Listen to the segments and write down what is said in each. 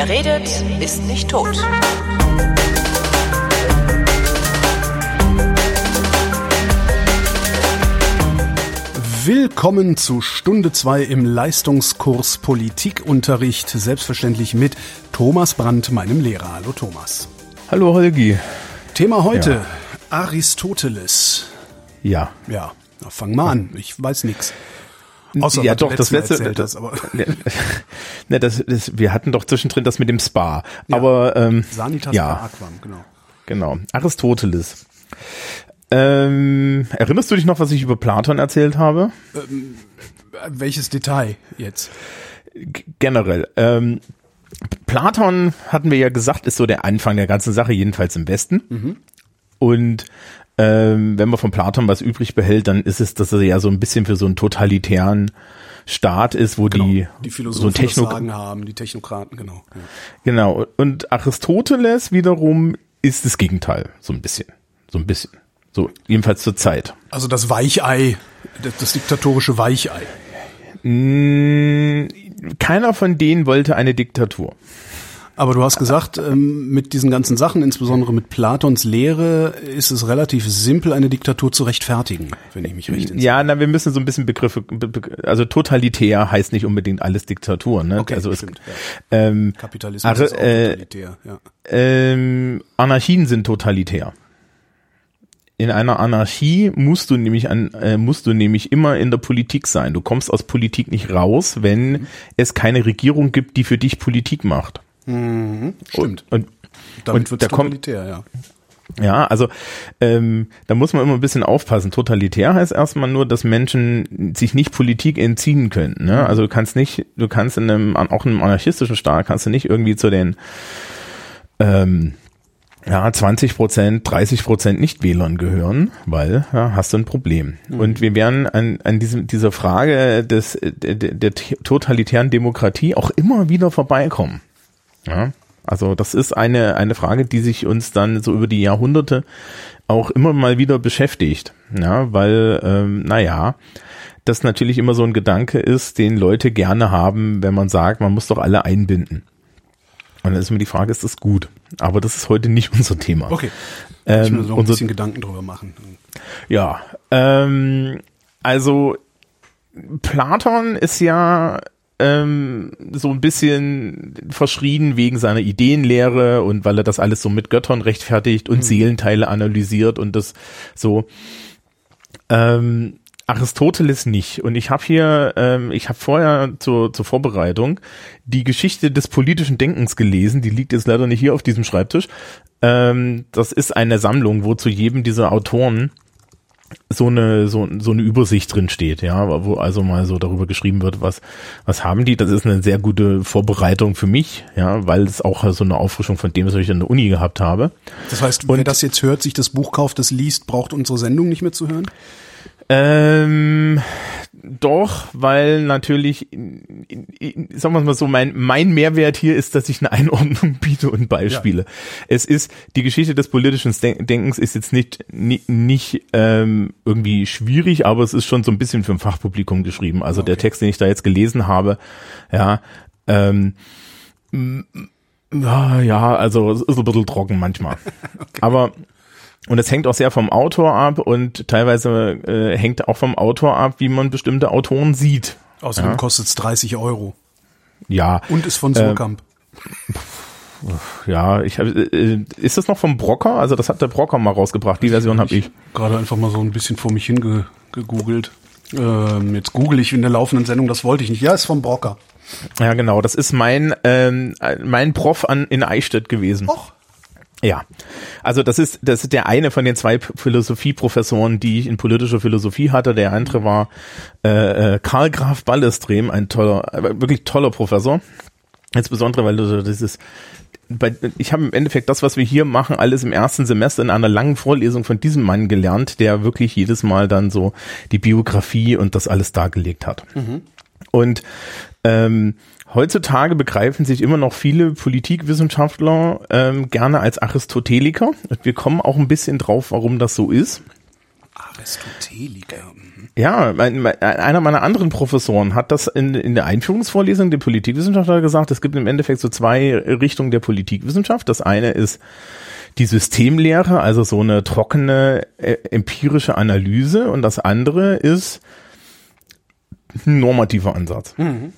Wer redet, ist nicht tot. Willkommen zu Stunde 2 im Leistungskurs Politikunterricht, selbstverständlich mit Thomas Brandt, meinem Lehrer. Hallo Thomas. Hallo Holgi. Thema heute, ja. Aristoteles. Ja. Ja, na, fang mal an, ich weiß nichts. Außer ja, doch, das letzte, das, aber. ne, das, das, wir hatten doch zwischendrin das mit dem Spa. Ja. Aber, ähm, Sanitas ja. Aquam, genau. Genau. Aristoteles. Ähm, erinnerst du dich noch, was ich über Platon erzählt habe? Ähm, welches Detail jetzt? G generell. Ähm, Platon hatten wir ja gesagt, ist so der Anfang der ganzen Sache, jedenfalls im Westen. Mhm. Und ähm, wenn man von Platon was übrig behält, dann ist es, dass er ja so ein bisschen für so einen totalitären Staat ist, wo genau, die, die Philosophen so Techno Sagen haben, die Technokraten, genau. Ja. Genau. Und Aristoteles wiederum ist das Gegenteil, so ein bisschen. So ein bisschen. So, jedenfalls zur Zeit. Also das Weichei, das, das diktatorische Weichei. Mmh, keiner von denen wollte eine Diktatur. Aber du hast gesagt, ähm, mit diesen ganzen Sachen, insbesondere mit Platons Lehre, ist es relativ simpel, eine Diktatur zu rechtfertigen, wenn ich mich recht entsinne. Ja, na, wir müssen so ein bisschen Begriffe, also totalitär heißt nicht unbedingt alles Diktatur, ne? Okay, also stimmt, es, ja. ähm, Kapitalismus also, ist auch äh, totalitär, ja. Ähm, Anarchien sind totalitär in einer Anarchie musst du nämlich an, äh, musst du nämlich immer in der Politik sein. Du kommst aus Politik nicht raus, wenn mhm. es keine Regierung gibt, die für dich Politik macht. Mhm, stimmt. Und, und damit wird totalitär, ja. Ja, also ähm, da muss man immer ein bisschen aufpassen. Totalitär heißt erstmal nur, dass Menschen sich nicht Politik entziehen können. Ne? Also du kannst nicht, du kannst in einem, auch in einem anarchistischen Staat kannst du nicht irgendwie zu den ähm, ja, 20 Prozent, 30 Prozent Nicht-Wählern gehören, weil ja, hast du ein Problem. Mhm. Und wir werden an, an diesem, dieser Frage des, der, der totalitären Demokratie auch immer wieder vorbeikommen. Ja, also das ist eine, eine Frage, die sich uns dann so über die Jahrhunderte auch immer mal wieder beschäftigt. Ja, weil, ähm, naja, das natürlich immer so ein Gedanke ist, den Leute gerne haben, wenn man sagt, man muss doch alle einbinden. Und dann ist mir die Frage, ist das gut? Aber das ist heute nicht unser Thema. Okay. Ähm, ich muss noch ein unser, bisschen Gedanken drüber machen. Ja, ähm, also Platon ist ja ähm, so ein bisschen verschrien wegen seiner Ideenlehre und weil er das alles so mit Göttern rechtfertigt und mhm. Seelenteile analysiert und das so. Ähm, Aristoteles nicht. Und ich habe hier, ähm, ich habe vorher zur, zur Vorbereitung die Geschichte des politischen Denkens gelesen. Die liegt jetzt leider nicht hier auf diesem Schreibtisch. Ähm, das ist eine Sammlung, wo zu jedem dieser Autoren so eine so, so eine Übersicht drin steht, ja, wo also mal so darüber geschrieben wird, was was haben die. Das ist eine sehr gute Vorbereitung für mich, ja, weil es auch so eine Auffrischung von dem, was ich in der Uni gehabt habe. Das heißt, Und, wer das jetzt hört, sich das Buch kauft, das liest, braucht unsere Sendung nicht mehr zu hören? Ähm, doch, weil natürlich, sagen wir mal so, mein, mein Mehrwert hier ist, dass ich eine Einordnung biete und Beispiele. Ja. Es ist, die Geschichte des politischen Denkens ist jetzt nicht, nicht, nicht ähm, irgendwie schwierig, aber es ist schon so ein bisschen für ein Fachpublikum geschrieben. Also okay. der Text, den ich da jetzt gelesen habe, ja, ähm, ja, also es ist ein bisschen trocken manchmal. okay. Aber und es hängt auch sehr vom Autor ab und teilweise äh, hängt auch vom Autor ab, wie man bestimmte Autoren sieht. Außerdem ja. kostet es 30 Euro. Ja. Und ist von Surkamp. Äh, ja, ich hab, äh, ist das noch vom Brocker? Also das hat der Brocker mal rausgebracht. Die Version habe ich. Gerade einfach mal so ein bisschen vor mich hingegoogelt. Ähm, jetzt google ich in der laufenden Sendung, das wollte ich nicht. Ja, ist vom Brocker. Ja, genau. Das ist mein ähm, mein Prof an in Eichstätt gewesen. Och. Ja, also das ist das ist der eine von den zwei Philosophieprofessoren, die ich in politischer Philosophie hatte. Der andere war äh, äh Karl Graf Ballestrem, ein toller, äh, wirklich toller Professor. Insbesondere, weil du dieses bei, ich habe im Endeffekt das, was wir hier machen, alles im ersten Semester in einer langen Vorlesung von diesem Mann gelernt, der wirklich jedes Mal dann so die Biografie und das alles dargelegt hat. Mhm. Und ähm, Heutzutage begreifen sich immer noch viele Politikwissenschaftler ähm, gerne als Aristoteliker. Wir kommen auch ein bisschen drauf, warum das so ist. Aristoteliker. Mhm. Ja, mein, mein, einer meiner anderen Professoren hat das in, in der Einführungsvorlesung der Politikwissenschaftler gesagt, es gibt im Endeffekt so zwei Richtungen der Politikwissenschaft. Das eine ist die Systemlehre, also so eine trockene äh, empirische Analyse und das andere ist ein normativer Ansatz. Mhm.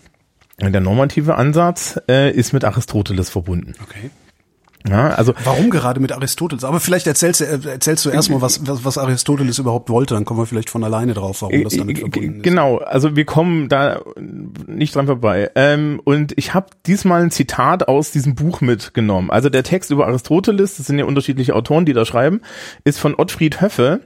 Der normative Ansatz äh, ist mit Aristoteles verbunden. Okay. Ja, also Warum gerade mit Aristoteles? Aber vielleicht erzählst, du- äh, erzählst du erstmal, was, was, was Aristoteles überhaupt wollte, dann kommen wir vielleicht von alleine drauf, warum das damit Äh, verbunden ist. Genau, also wir kommen da nicht dran vorbei. Ähm, und ich habe diesmal ein Zitat aus diesem Buch mitgenommen. Also der Text über Aristoteles, das sind ja unterschiedliche Autoren, die da schreiben, ist von Ottfried Höffe.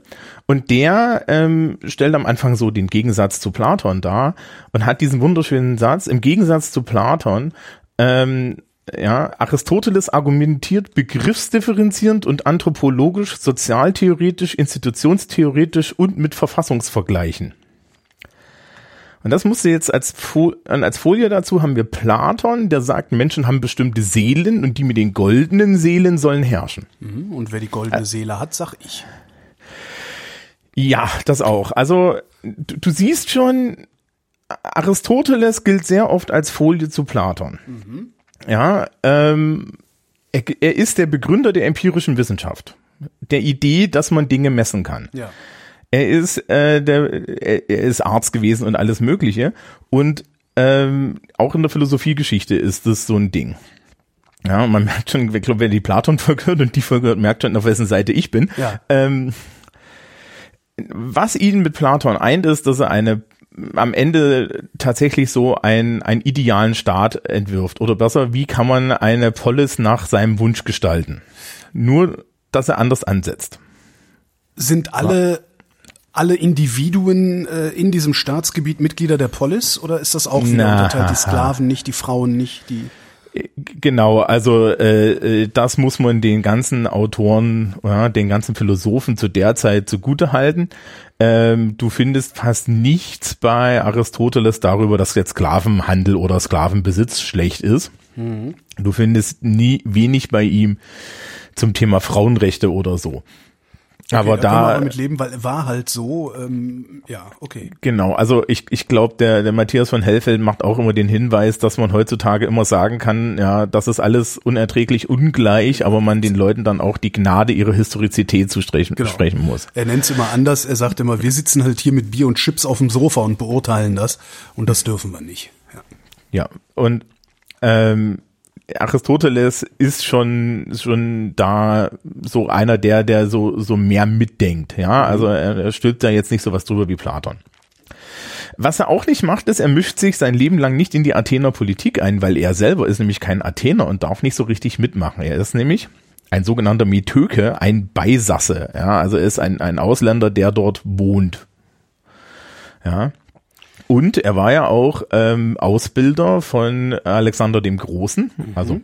Und der ähm, stellt am Anfang so den Gegensatz zu Platon dar und hat diesen wunderschönen Satz, im Gegensatz zu Platon, ähm, ja, Aristoteles argumentiert begriffsdifferenzierend und anthropologisch, sozialtheoretisch, institutionstheoretisch und mit Verfassungsvergleichen. Und das musste jetzt als, Fo als Folie dazu haben wir Platon, der sagt, Menschen haben bestimmte Seelen und die mit den goldenen Seelen sollen herrschen. Mhm. Und wer die goldene Seele hat, sag ich. Ja, das auch. Also du, du siehst schon, Aristoteles gilt sehr oft als Folie zu Platon. Ja, ähm, er, er ist der Begründer der empirischen Wissenschaft, der Idee, dass man Dinge messen kann. Ja. Er ist äh, der, er, er ist Arzt gewesen und alles Mögliche und ähm, auch in der Philosophiegeschichte ist das so ein Ding. Ja, man merkt schon, ich glaube, wer die Platon-Folge hört und die Folge hört, merkt schon, auf wessen Seite ich bin. Ja. Ähm, was ihn mit Platon eint, ist, dass er eine am Ende tatsächlich so ein, einen idealen Staat entwirft. Oder besser, wie kann man eine Polis nach seinem Wunsch gestalten? Nur, dass er anders ansetzt. Sind alle, alle Individuen äh, in diesem Staatsgebiet Mitglieder der Polis oder ist das auch wieder Na. unterteilt? Die Sklaven nicht, die Frauen nicht, die. Genau, also äh, äh, das muss man den ganzen Autoren, ja, den ganzen Philosophen zu der Zeit zugute halten. Ähm, du findest fast nichts bei Aristoteles darüber, dass jetzt Sklavenhandel oder Sklavenbesitz schlecht ist. Du findest nie wenig bei ihm zum Thema Frauenrechte oder so. Aber Okay, da wir da, aber mit leben, weil war halt so, ähm, ja, okay. Genau, also ich, ich glaube, der, der Matthias von Hellfeld macht auch immer den Hinweis, dass man heutzutage immer sagen kann, ja, das ist alles unerträglich ungleich, aber man den Leuten dann auch die Gnade ihrer Historizität zusprechen Genau. sprechen muss. Er nennt es immer anders. Er sagt immer, wir sitzen halt hier mit Bier und Chips auf dem Sofa und beurteilen das. Und das dürfen wir nicht. Ja. Ja, und ähm, Aristoteles ist schon schon da so einer der der so so mehr mitdenkt, ja, also er, er stülpt da jetzt nicht so was drüber wie Platon. Was er auch nicht macht, ist, er mischt sich sein Leben lang nicht in die Athener Politik ein, weil er selber ist nämlich kein Athener und darf nicht so richtig mitmachen. Er ist nämlich ein sogenannter Metöke, ein Beisasse, ja, also er ist ein, ein Ausländer, der dort wohnt. Ja. Und er war ja auch ähm, Ausbilder von Alexander dem Großen. Also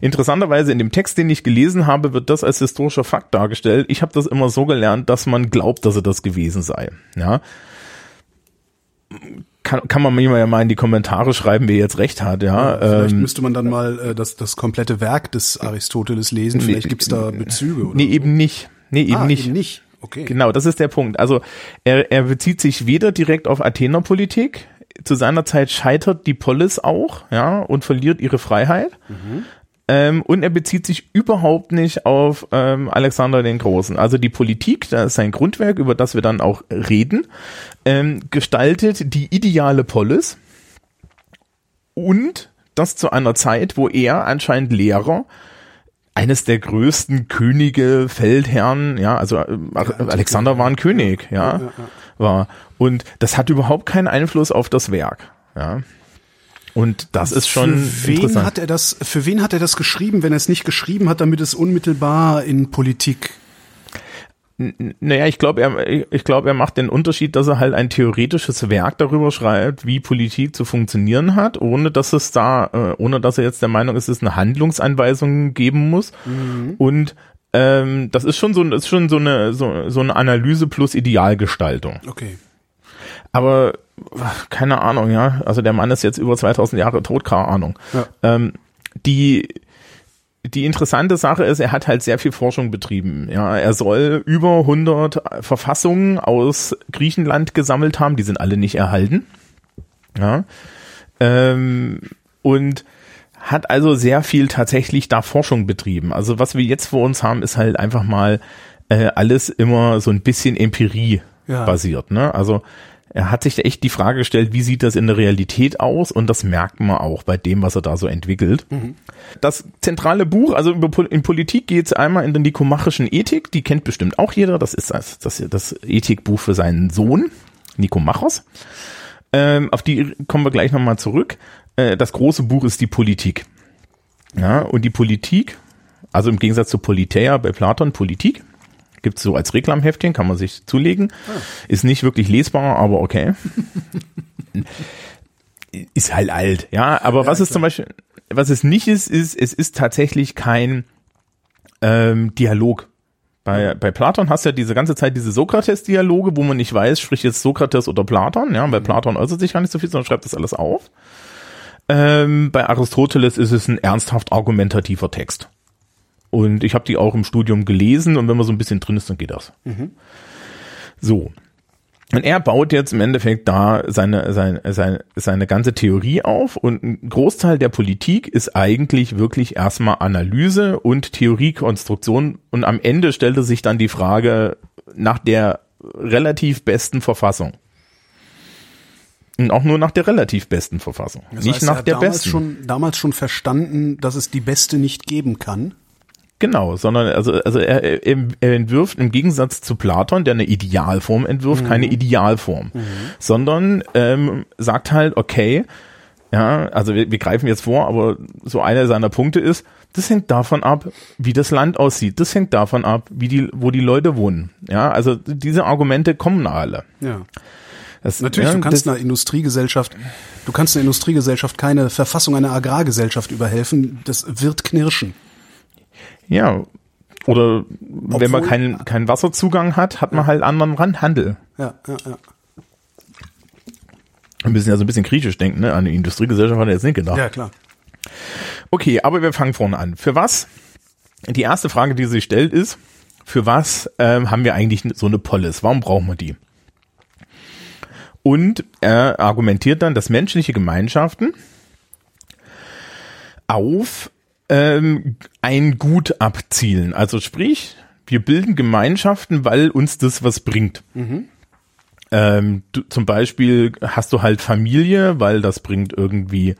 interessanterweise in dem Text, den ich gelesen habe, wird das als historischer Fakt dargestellt. Ich habe das immer so gelernt, dass man glaubt, dass er das gewesen sei. Ja. Kann, kann man mir ja mal in die Kommentare schreiben, wer jetzt recht hat, ja. Vielleicht ähm, müsste man dann mal äh, das, das komplette Werk des Aristoteles lesen. Vielleicht gibt's da Bezüge. Oder nee, so. eben nicht. Nee, eben ah, nicht. Eben nicht. Okay. Genau, das ist der Punkt. Also er, er bezieht sich weder direkt auf Athenerpolitik, zu seiner Zeit scheitert die Polis auch, ja, und verliert ihre Freiheit. Ähm, und er bezieht sich überhaupt nicht auf ähm, Alexander den Großen. Also die Politik, das ist sein Grundwerk, über das wir dann auch reden, ähm, gestaltet die ideale Polis und das zu einer Zeit, wo er anscheinend Lehrer eines der größten Könige, Feldherren, ja, also äh, Alexander war ein König, ja, war. Und das hat überhaupt keinen Einfluss auf das Werk, ja. Und das ist schon für wen interessant. hat er das? Für wen hat er das geschrieben, wenn er es nicht geschrieben hat, damit es unmittelbar in Politik? Naja, ich glaube, er, ich glaube, er macht den Unterschied, dass er halt ein theoretisches Werk darüber schreibt, wie Politik zu funktionieren hat, ohne dass es da, äh, ohne dass er jetzt der Meinung ist, dass es eine Handlungsanweisung geben muss. Und ähm, das ist schon so, ist schon so eine, so, so eine Analyse plus Idealgestaltung. Okay. Aber keine Ahnung, ja. Also der Mann ist jetzt über 2000 Jahre tot, keine Ahnung. Ja. Ähm, die die interessante Sache ist, er hat halt sehr viel Forschung betrieben. Ja, er soll über 100 Verfassungen aus Griechenland gesammelt haben, die sind alle nicht erhalten. Ja, ähm, und hat also sehr viel tatsächlich da Forschung betrieben. Also was wir jetzt vor uns haben, ist halt einfach mal äh, alles immer so ein bisschen Empirie Ja. basiert. Ne? Also er hat sich echt die Frage gestellt, wie sieht das in der Realität aus? Und das merkt man auch bei dem, was er da so entwickelt. Das zentrale Buch, also in Politik geht es einmal in der nikomachischen Ethik, die kennt bestimmt auch jeder. Das ist das, das, das Ethikbuch für seinen Sohn, Nikomachos. Ähm, auf die kommen wir gleich nochmal zurück. Äh, das große Buch ist die Politik. Ja, und die Politik, also im Gegensatz zu Politeia bei Platon, Politik, gibt's so als Reklamheftchen, kann man sich zulegen. Ist nicht wirklich lesbar, aber okay. ist halt alt, ja. Aber was es zum Beispiel, was es nicht ist, ist, es ist tatsächlich kein ähm, Dialog. Bei, bei Platon hast du ja diese ganze Zeit diese Sokrates-Dialoge, wo man nicht weiß, spricht jetzt Sokrates oder Platon. Ja, bei Platon äußert sich gar nicht so viel, sondern schreibt das alles auf. Ähm, bei Aristoteles ist es ein ernsthaft argumentativer Text. Und ich habe die auch im Studium gelesen und wenn man so ein bisschen drin ist, dann geht das. So. Und er baut jetzt im Endeffekt da seine, seine, seine, seine ganze Theorie auf und ein Großteil der Politik ist eigentlich wirklich erstmal Analyse und Theoriekonstruktion und am Ende stellte sich dann die Frage nach der relativ besten Verfassung. Und auch nur nach der relativ besten Verfassung. Das Nicht heißt, er nach der damals besten. Schon, damals schon verstanden, dass es die beste nicht geben kann. Genau, sondern also, also er, er, entwirft im Gegensatz zu Platon, der eine Idealform entwirft, keine Idealform, sondern ähm, sagt halt, okay, ja, also wir, wir greifen jetzt vor, aber so einer seiner Punkte ist, das hängt davon ab, wie das Land aussieht, das hängt davon ab, wie die, wo die Leute wohnen. Ja, also diese Argumente kommen alle. Ja. Das, Natürlich, ja, du kannst einer Industriegesellschaft, du kannst einer Industriegesellschaft keine Verfassung einer Agrargesellschaft überhelfen. Das wird knirschen. Ja, oder wenn man Obwohl- keinen keinen Wasserzugang hat, hat man halt anderen Randhandel. Ja, ja, ja. Wir müssen ja so ein bisschen griechisch denken, ne? An die Industriegesellschaft hat er jetzt nicht gedacht. Ja, klar. Okay, aber wir fangen vorne an. Für was? Die erste Frage, die sich stellt, ist, für was ähm, haben wir eigentlich so eine Polis? Warum brauchen wir die? Und er argumentiert dann, dass menschliche Gemeinschaften auf ähm, ein Gut abzielen. Also sprich, wir bilden Gemeinschaften, weil uns das was bringt. Ähm, du, zum Beispiel hast du halt Familie, weil das bringt irgendwie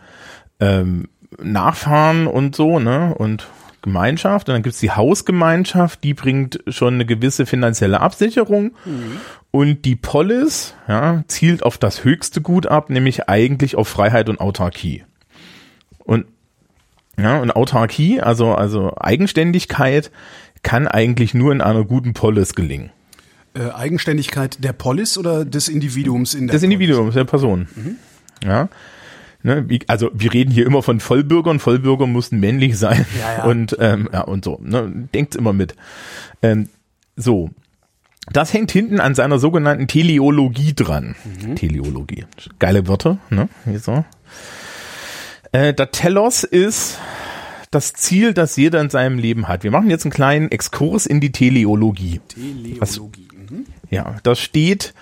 ähm, Nachfahren und so, ne? Und Gemeinschaft. Und dann gibt's die Hausgemeinschaft, die bringt schon eine gewisse finanzielle Absicherung. Und die Polis ja, zielt auf das höchste Gut ab, nämlich eigentlich auf Freiheit und Autarkie. Und ja, und Autarkie, also, also Eigenständigkeit, kann eigentlich nur in einer guten Polis gelingen. Äh, Eigenständigkeit der Polis oder des Individuums in der des Individuums, der Person. Ja. Ne, wie, also wir reden hier immer von Vollbürgern. Vollbürger mussten männlich sein Ja, ja. und ähm, ja und so. Ne, denkt's immer mit. Ähm, so, das hängt hinten an seiner sogenannten Teleologie dran. Teleologie, geile Wörter. Ne, wieso? Äh, der Telos ist das Ziel, das jeder in seinem Leben hat. Wir machen jetzt einen kleinen Exkurs in die Teleologie. Teleologie. Mhm. Ja, das steht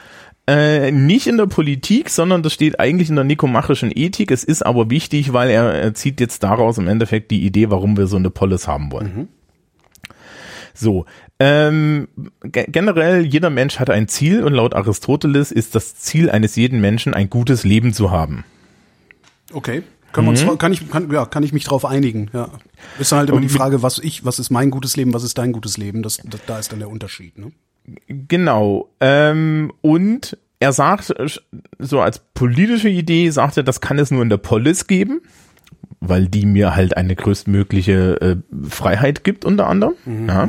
äh, nicht in der Politik, sondern das steht eigentlich in der nikomachischen Ethik. Es ist aber wichtig, weil er, er zieht jetzt daraus im Endeffekt die Idee, warum wir so eine Polis haben wollen. So, ähm, ge generell jeder Mensch hat ein Ziel und laut Aristoteles ist das Ziel eines jeden Menschen ein gutes Leben zu haben. Okay. Können wir uns, kann ich, kann, ja, kann ich mich drauf einigen, ja. Ist dann halt immer die Frage, was ich, was ist mein gutes Leben, was ist dein gutes Leben? Das, das da ist dann der Unterschied, ne? Genau. Ähm, und er sagt, so als politische Idee, sagt er, das kann es nur in der Polis geben, weil die mir halt eine größtmögliche äh, Freiheit gibt, unter anderem. Ja.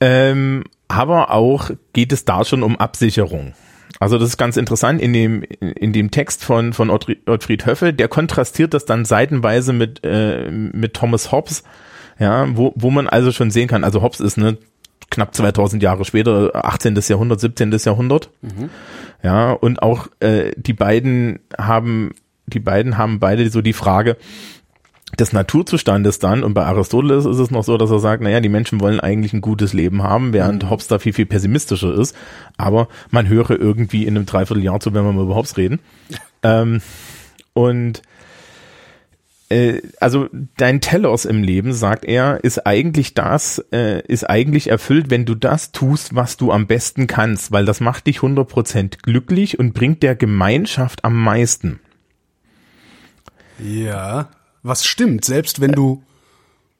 Ähm, aber auch geht es da schon um Absicherung. Also das ist ganz interessant in dem in dem Text von von Ottfried Höffel, der kontrastiert das dann seitenweise mit äh, mit Thomas Hobbes, ja, wo wo man also schon sehen kann, also Hobbes ist ne knapp 2000 Jahre später, 18. Jahrhundert, 17. Jahrhundert. Ja, und auch äh, die beiden haben die beiden haben beide so die Frage, des Naturzustandes dann, und bei Aristoteles ist es noch so, dass er sagt, naja, die Menschen wollen eigentlich ein gutes Leben haben, während Hobbes da viel, viel pessimistischer ist. Aber man höre irgendwie in einem Dreivierteljahr zu, wenn wir mal überhaupt reden. ähm, und äh, also dein Telos im Leben, sagt er, ist eigentlich das, äh, ist eigentlich erfüllt, wenn du das tust, was du am besten kannst, weil das macht dich 100% glücklich und bringt der Gemeinschaft am meisten. Ja, was stimmt, selbst wenn du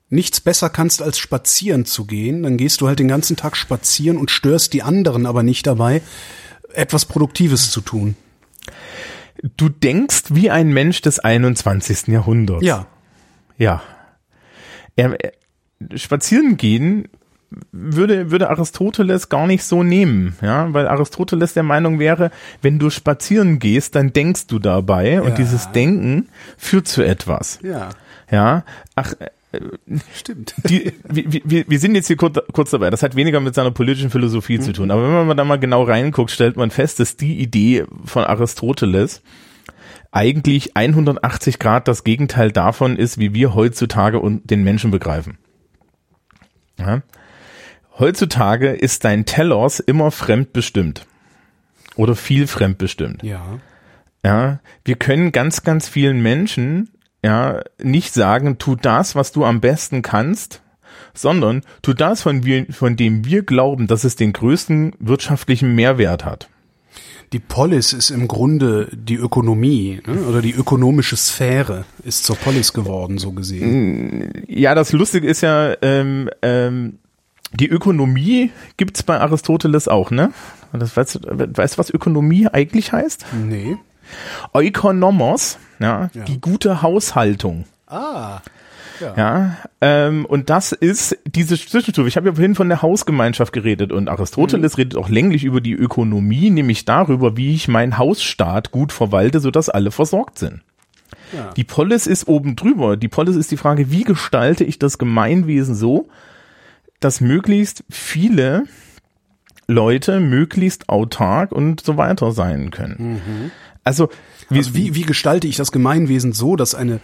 nichts besser kannst als spazieren zu gehen, dann gehst du halt den ganzen Tag spazieren und störst die anderen aber nicht dabei, etwas Produktives zu tun. Du denkst wie ein Mensch des 21. Jahrhunderts. Ja. Ja. Er, er, spazieren gehen würde, würde Aristoteles gar nicht so nehmen, ja, weil Aristoteles der Meinung wäre, wenn du spazieren gehst, dann denkst du dabei Ja. und dieses Denken führt zu etwas. Ja, Ja, ach, äh, stimmt. die, wir, wir, wir sind jetzt hier kurz, kurz dabei. Das hat weniger mit seiner politischen Philosophie zu tun. Aber wenn man da mal genau reinguckt, stellt man fest, dass die Idee von Aristoteles eigentlich 180 Grad das Gegenteil davon ist, wie wir heutzutage den Menschen begreifen. Ja? Heutzutage ist dein Telos immer fremdbestimmt. Oder viel fremdbestimmt. Ja. Ja, wir können ganz, ganz vielen Menschen ja nicht sagen, tu das, was du am besten kannst, sondern tu das, von, wir, von dem wir glauben, dass es den größten wirtschaftlichen Mehrwert hat. Die Polis ist im Grunde die Ökonomie ne? oder die ökonomische Sphäre ist zur Polis geworden, so gesehen. Ja, das Lustige ist ja, ähm, ähm, die Ökonomie gibt's bei Aristoteles auch, ne? Das, weißt, du, weißt du, was Ökonomie eigentlich heißt? Nee. Ökonomos, ja, Ja. die gute Haushaltung. Ah. Ja, ähm, und das ist diese Zwischenstufe. Ich habe ja vorhin von der Hausgemeinschaft geredet und Aristoteles redet auch länglich über die Ökonomie, nämlich darüber, wie ich meinen Hausstaat gut verwalte, sodass alle versorgt sind. Ja. Die Polis ist oben drüber. Die Polis ist die Frage, wie gestalte ich das Gemeinwesen so, dass möglichst viele Leute möglichst autark und so weiter sein können. Also, wie, Also wie, wie gestalte ich das Gemeinwesen so, dass eine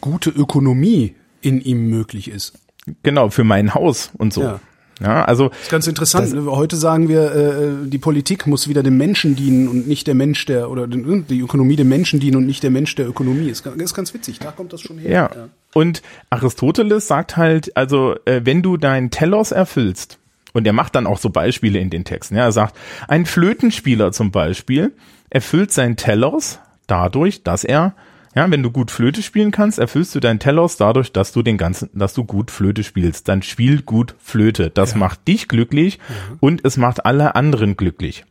gute Ökonomie in ihm möglich ist? genau, für mein Haus und so. Ja. Ja, also Das ist ganz interessant. Heute sagen wir, äh, die Politik muss wieder dem Menschen dienen und nicht der Mensch der oder den- die Ökonomie dem Menschen dienen und nicht der Mensch der Ökonomie. Ist, ist ganz witzig. Da kommt das schon her. Ja. Und Aristoteles sagt halt, also äh, wenn du deinen Telos erfüllst, und er macht dann auch so Beispiele in den Texten, ja, er sagt, ein Flötenspieler zum Beispiel erfüllt sein Telos dadurch, dass er, ja, wenn du gut Flöte spielen kannst, erfüllst du dein Telos dadurch, dass du den ganzen, dass du gut Flöte spielst. Dann spiel gut Flöte. Das macht dich glücklich und es macht alle anderen glücklich.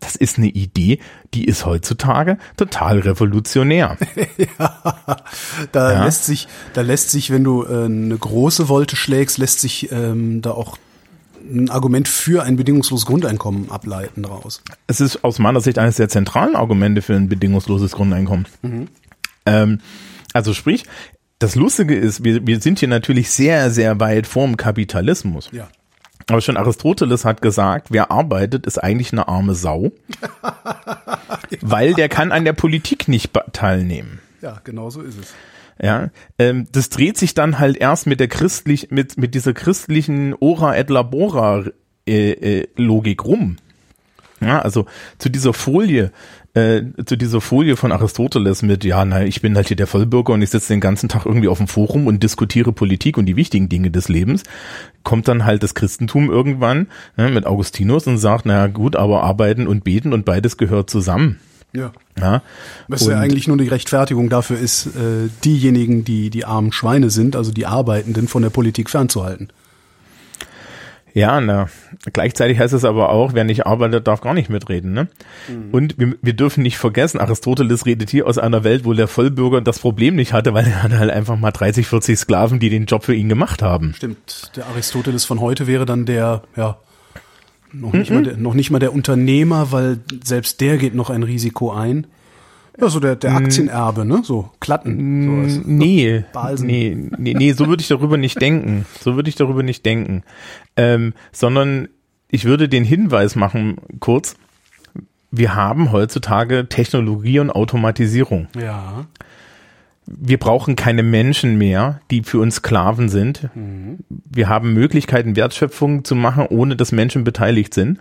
Das ist eine Idee, die ist heutzutage total revolutionär. Da Ja. lässt sich, da lässt sich, wenn du äh, eine große Wolte schlägst, lässt sich ähm, da auch ein Argument für ein bedingungsloses Grundeinkommen ableiten daraus. es ist aus meiner Sicht eines der zentralen Argumente für ein bedingungsloses Grundeinkommen. Ähm, also sprich, das Lustige ist, wir, wir sind hier natürlich sehr, sehr weit vorm Kapitalismus. Ja. Aber schon Aristoteles hat gesagt, wer arbeitet, ist eigentlich eine arme Sau, weil der kann an der Politik nicht teilnehmen. Ja, genau so ist es. Ja, ähm, das dreht sich dann halt erst mit der christlich, mit, mit dieser christlichen Ora et Labora äh, äh, Logik rum. Ja, also zu dieser Folie, äh, zu dieser Folie von Aristoteles mit, ja, na, ich bin halt hier der Vollbürger und ich sitze den ganzen Tag irgendwie auf dem Forum und diskutiere Politik und die wichtigen Dinge des Lebens, kommt dann halt das Christentum irgendwann ne, mit Augustinus und sagt, naja gut, aber arbeiten und beten und beides gehört zusammen. Ja. Ja, Was ja eigentlich nur die Rechtfertigung dafür ist, äh, diejenigen, die die armen Schweine sind, also die Arbeitenden, von der Politik fernzuhalten. Ja, na, gleichzeitig heißt es aber auch, wer nicht arbeitet, darf gar nicht mitreden. Ne? Und wir, wir dürfen nicht vergessen, Aristoteles redet hier aus einer Welt, wo der Vollbürger das Problem nicht hatte, weil er hatte halt einfach mal 30, 40 Sklaven, die den Job für ihn gemacht haben. Stimmt. Der Aristoteles von heute wäre dann der, ja, noch nicht, mal, der, noch nicht mal der Unternehmer, weil selbst der geht noch ein Risiko ein. Ja, so der, der Aktienerbe, ne? So Klatten. Sowas. Nee, Balsen. nee, nee, nee, so würde ich darüber nicht denken. So würde ich darüber nicht denken. Ähm, sondern ich würde den Hinweis machen, kurz, wir haben heutzutage Technologie und Automatisierung. Ja. wir brauchen keine Menschen mehr, die für uns Sklaven sind. Wir haben Möglichkeiten, Wertschöpfung zu machen, ohne dass Menschen beteiligt sind.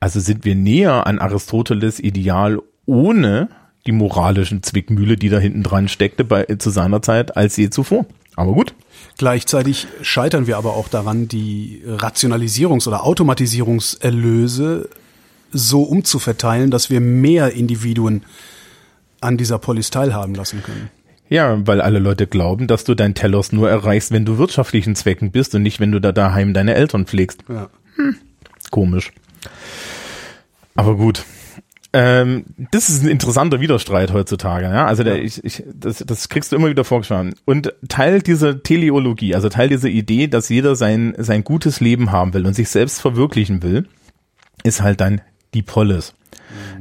Also sind wir näher an Aristoteles Ideal ohne die moralischen Zwickmühle, die da hinten dran steckte bei, zu seiner Zeit, als je zuvor. Aber gut. Gleichzeitig scheitern wir aber auch daran, die Rationalisierungs- oder Automatisierungserlöse so umzuverteilen, dass wir mehr Individuen an dieser Polis teilhaben lassen können. Ja, weil alle Leute glauben, dass du dein Telos nur erreichst, wenn du wirtschaftlichen Zwecken bist und nicht, wenn du da daheim deine Eltern pflegst. Ja. Komisch. Aber gut. Ähm, das ist ein interessanter Widerstreit heutzutage. Ja? Also der, ich, ich, das, das kriegst du immer wieder vorgeschlagen. Und Teil dieser Teleologie, also Teil dieser Idee, dass jeder sein, sein gutes Leben haben will und sich selbst verwirklichen will, ist halt dann die Polis.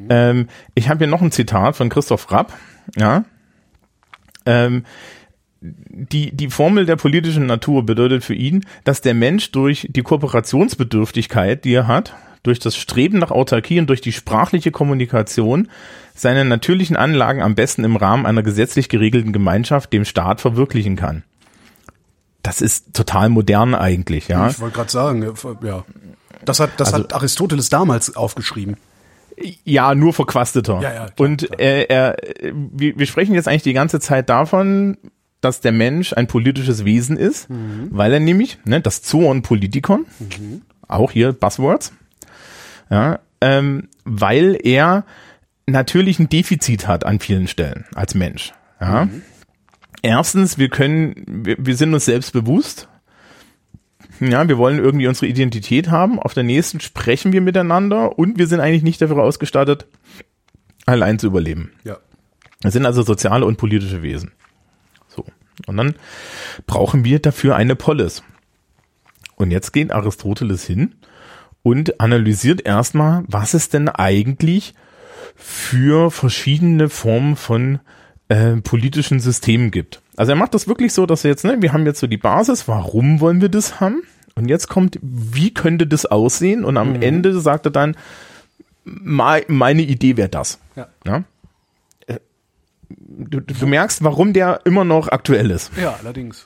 Ähm, ich habe hier noch ein Zitat von Christoph Rapp. Ja. Ähm, die, die Formel der politischen Natur bedeutet für ihn, dass der Mensch durch die Kooperationsbedürftigkeit, die er hat, durch das Streben nach Autarkie und durch die sprachliche Kommunikation seine natürlichen Anlagen am besten im Rahmen einer gesetzlich geregelten Gemeinschaft dem Staat verwirklichen kann. Das ist total modern eigentlich, ja. Ich wollte gerade sagen, ja. Das hat, das Also- hat Aristoteles damals aufgeschrieben. Ja, nur verquasteter. Ja, ja, klar, und klar. äh, er, wir, wir sprechen jetzt eigentlich die ganze Zeit davon, dass der Mensch ein politisches Wesen ist, Mhm. weil er nämlich, ne, das Zoon Politikon, auch hier Buzzwords, ja, ähm, weil er natürlich ein Defizit hat an vielen Stellen als Mensch. Ja. Mhm. Erstens, wir können, wir, wir sind uns selbst bewusst. Ja, wir wollen irgendwie unsere Identität haben. Auf der nächsten sprechen wir miteinander und wir sind eigentlich nicht dafür ausgestattet, allein zu überleben. Ja. Wir sind also soziale und politische Wesen. So. Und dann brauchen wir dafür eine Polis. Und jetzt geht Aristoteles hin und analysiert erstmal, was es denn eigentlich für verschiedene Formen von äh, politischen Systemen gibt. Also er macht das wirklich so, dass er jetzt, ne, wir haben jetzt so die Basis, warum wollen wir das haben? Und jetzt kommt, wie könnte das aussehen? Und am Ende sagt er dann, "Me- meine Idee wäre das. Ja. Ja? Äh, Du, du merkst, warum der immer noch aktuell ist. Ja, allerdings.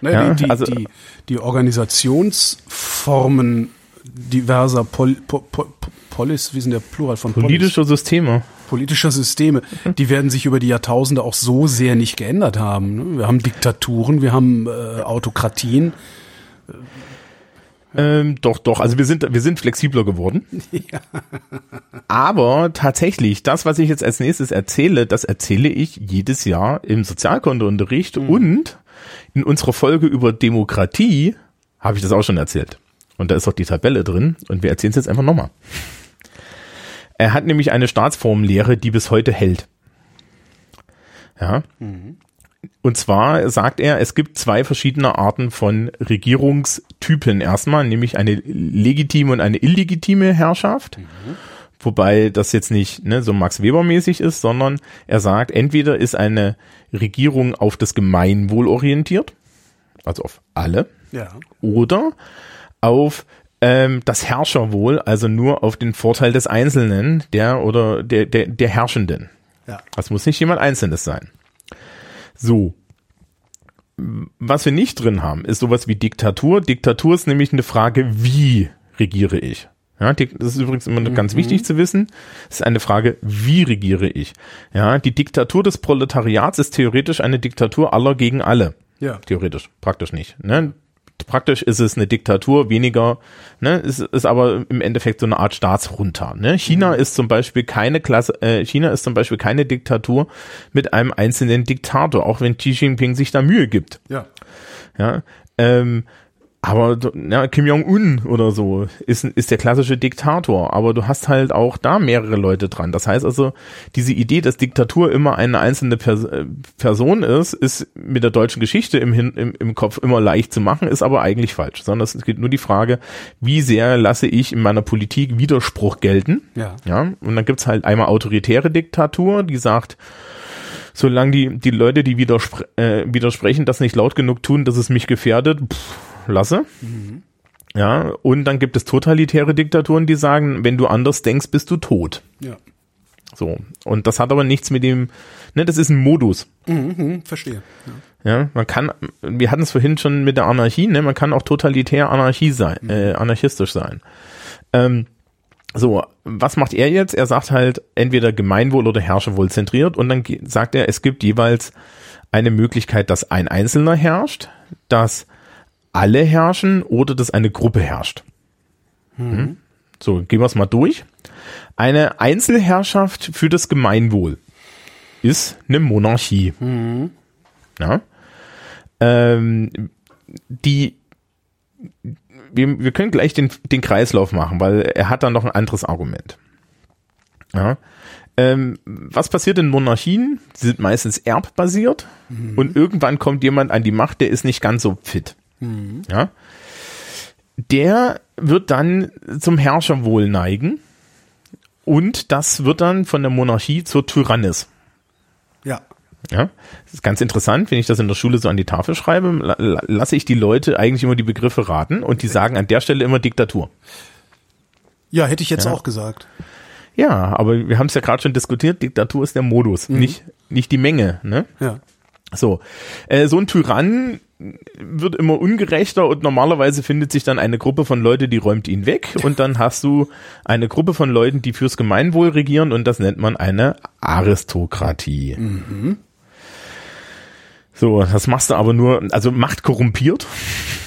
Ne, Ja, die, die, also- die, die Organisationsformen diverser Pol, po, po, po- Polis, wie ist denn der Plural von Polis? Politische Systeme. politischer Systeme, die werden sich über die Jahrtausende auch so sehr nicht geändert haben. ne? Wir haben Diktaturen, wir haben äh, Autokratien. Ähm, doch, doch. Also wir sind, wir sind flexibler geworden. Aber tatsächlich, das, was ich jetzt als nächstes erzähle, das erzähle ich jedes Jahr im Sozialkundeunterricht und in unserer Folge über Demokratie habe ich das auch schon erzählt. Und da ist auch die Tabelle drin und wir erzählen es jetzt einfach nochmal. Er hat nämlich eine Staatsformlehre, die bis heute hält. Ja. Und zwar sagt er, es gibt zwei verschiedene Arten von Regierungstypen erstmal, nämlich eine legitime und eine illegitime Herrschaft. Wobei das jetzt nicht ne, so Max Weber mäßig ist, sondern er sagt, entweder ist eine Regierung auf das Gemeinwohl orientiert, also auf alle, Ja. oder auf ähm, das Herrscherwohl, also nur auf den Vorteil des Einzelnen, der oder der, der, der Herrschenden. Ja. Das muss nicht jemand Einzelnes sein. So. Was wir nicht drin haben, ist sowas wie Diktatur. Diktatur ist nämlich eine Frage, wie regiere ich? Ja, das ist übrigens immer ganz wichtig zu wissen. Es ist eine Frage, wie regiere ich? Ja, die Diktatur des Proletariats ist theoretisch eine Diktatur aller gegen alle. Ja. Theoretisch, praktisch nicht. Ne? Praktisch ist es eine Diktatur, weniger, ne, ist, ist aber im Endeffekt so eine Art Staatsrunter. Ne? China ist zum Beispiel keine Klasse, äh, China ist zum Beispiel keine Diktatur mit einem einzelnen Diktator, auch wenn Xi Jinping sich da Mühe gibt. Ja. Ja, ähm, aber ja, Kim Jong-un oder so ist, ist der klassische Diktator, aber du hast halt auch da mehrere Leute dran. Das heißt also, diese Idee, dass Diktatur immer eine einzelne Pers äh, Person ist, ist mit der deutschen Geschichte im, im, im Kopf immer leicht zu machen, ist aber eigentlich falsch. Sondern es geht nur die Frage, wie sehr lasse ich in meiner Politik Widerspruch gelten? Ja. Ja, und dann gibt's halt einmal autoritäre Diktatur, die sagt, solange die, die Leute, die widerspre äh, widersprechen, das nicht laut genug tun, dass es mich gefährdet, pff, lasse. Ja, und dann gibt es totalitäre Diktaturen, die sagen, wenn du anders denkst, bist du tot. Ja. So. Und das hat aber nichts mit dem, ne, das ist ein Modus. Mhm, verstehe. Ja, man kann, wir hatten es vorhin schon mit der Anarchie, ne, man kann auch totalitär Anarchie sein, äh, anarchistisch sein. Ähm, so, was macht er jetzt? Er sagt halt entweder Gemeinwohl oder Herrscherwohl zentriert und dann sagt er, es gibt jeweils eine Möglichkeit, dass ein Einzelner herrscht, dass alle herrschen oder dass eine Gruppe herrscht. Mhm. So, gehen wir es mal durch. Eine Einzelherrschaft für das Gemeinwohl ist eine Monarchie. Ja. Ähm, die wir, wir können gleich den, den Kreislauf machen, weil er hat dann noch ein anderes Argument. Ja. Ähm, was passiert in Monarchien? Sie sind meistens erbbasiert und irgendwann kommt jemand an die Macht, der ist nicht ganz so fit. Ja. Der wird dann zum Herrscherwohl neigen und das wird dann von der Monarchie zur Tyrannis. Ja. Ja, das ist ganz interessant, wenn ich das in der Schule so an die Tafel schreibe, la- la- lasse ich die Leute eigentlich immer die Begriffe raten und die sagen an der Stelle immer Diktatur. Ja, hätte ich jetzt Ja. auch gesagt. Ja, aber wir haben es ja gerade schon diskutiert, Diktatur ist der Modus, nicht, nicht die Menge. Ne? Ja. So, äh, so ein Tyrann wird immer ungerechter und normalerweise findet sich dann eine Gruppe von Leuten, die räumt ihn weg und dann hast du eine Gruppe von Leuten, die fürs Gemeinwohl regieren und das nennt man eine Aristokratie. So, das machst du aber nur, also Macht korrumpiert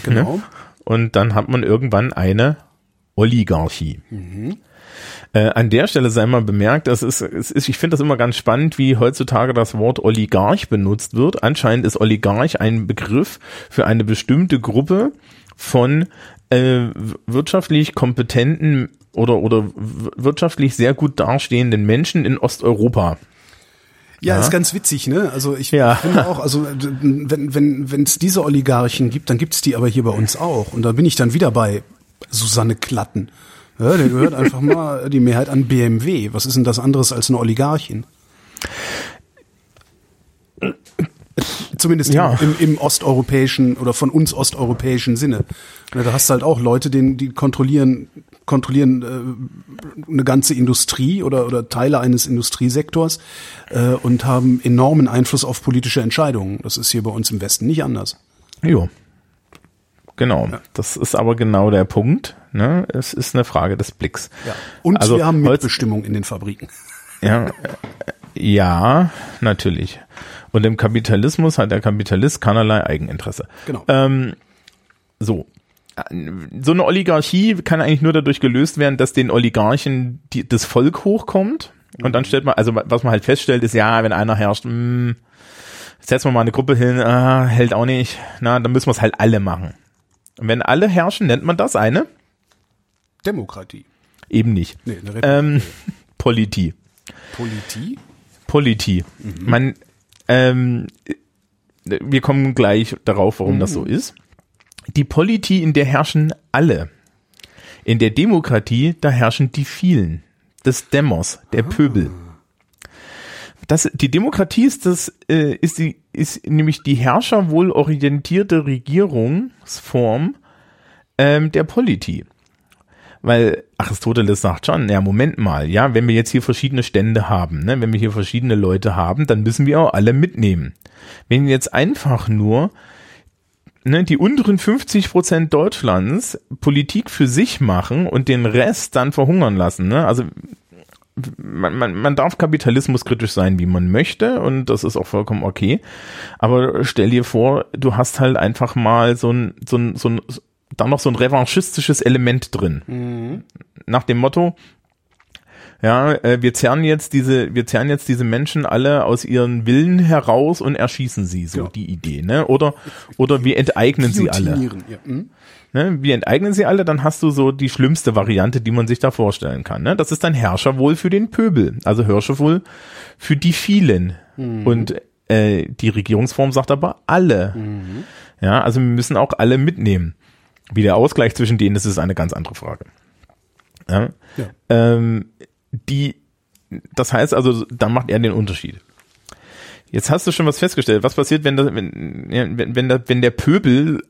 Genau. und dann hat man irgendwann eine Oligarchie. Äh, an der Stelle sei mal bemerkt, das ist, es ist ich finde das immer ganz spannend, wie heutzutage das Wort Oligarch benutzt wird. Anscheinend ist Oligarch ein Begriff für eine bestimmte Gruppe von äh, wirtschaftlich kompetenten oder, oder wirtschaftlich sehr gut dastehenden Menschen in Osteuropa. Ja, Ja. ist ganz witzig, ne? Also ich Ja. finde auch, also wenn wenn wenn es diese Oligarchen gibt, dann gibt's die aber hier bei uns auch. Und da bin ich dann wieder bei Susanne Klatten. Ja, der gehört einfach mal die Mehrheit an BMW. Was ist denn das anderes als eine Oligarchin? Zumindest Ja. im, im osteuropäischen oder von uns osteuropäischen Sinne. Da hast du halt auch Leute, denen, die kontrollieren, kontrollieren äh, eine ganze Industrie oder, oder Teile eines Industriesektors äh, und haben enormen Einfluss auf politische Entscheidungen. Das ist hier bei uns im Westen nicht anders. Jo. Genau. Das ist aber genau der Punkt. Ne? Es ist eine Frage des Blicks. Und Also wir haben Mitbestimmung in den Fabriken. Ja, äh, ja, natürlich. Und im Kapitalismus hat der Kapitalist keinerlei Eigeninteresse. Genau. Ähm, so. So eine Oligarchie kann eigentlich nur dadurch gelöst werden, dass den Oligarchen die, das Volk hochkommt. Und dann stellt man, also was man halt feststellt, ist, ja, wenn einer herrscht, mh, setzen wir mal eine Gruppe hin, ah, hält auch nicht, na, dann müssen wir es halt alle machen. Und wenn alle herrschen, nennt man das eine? Demokratie. Eben nicht. Nee, eine Republik. Ähm, Politie. Politie? Politie. Man, ähm, wir kommen gleich darauf, warum das so ist. Die Politie, in der herrschen alle. In der Demokratie, da herrschen die vielen. Das Demos, der Pöbel. Das, die Demokratie ist das, äh, ist die, ist nämlich die herrscherwohlorientierte Regierungsform ähm, der Politie. Weil Aristoteles sagt schon, ja, Moment mal, ja, wenn wir jetzt hier verschiedene Stände haben, ne, wenn wir hier verschiedene Leute haben, dann müssen wir auch alle mitnehmen. Wenn jetzt einfach nur ne, die unteren 50 Prozent Deutschlands Politik für sich machen und den Rest dann verhungern lassen, ne, also man, man, man darf Kapitalismus kritisch sein, wie man möchte, und das ist auch vollkommen okay. Aber stell dir vor, du hast halt einfach mal so ein, so ein, so ein da noch so ein revanchistisches Element drin. Nach dem Motto, ja, äh, wir zerren jetzt diese, wir zerren jetzt diese Menschen alle aus ihren Willen heraus und erschießen sie, so Ja. die Idee, ne? Oder, oder wir enteignen sie alle. Ja. Hm? Ne? Wir enteignen sie alle, dann hast du so die schlimmste Variante, die man sich da vorstellen kann. Ne? Das ist dann Herrscherwohl für den Pöbel, also Herrscherwohl für die vielen. Und äh, die Regierungsform sagt aber alle. Ja, also wir müssen auch alle mitnehmen. Wie der Ausgleich zwischen denen ist, ist eine ganz andere Frage. Ja? Ja. Ähm, die, das heißt also, da macht er den Unterschied. Jetzt hast du schon was festgestellt. Was passiert, wenn, das, wenn, wenn, wenn, der, wenn der Pöbel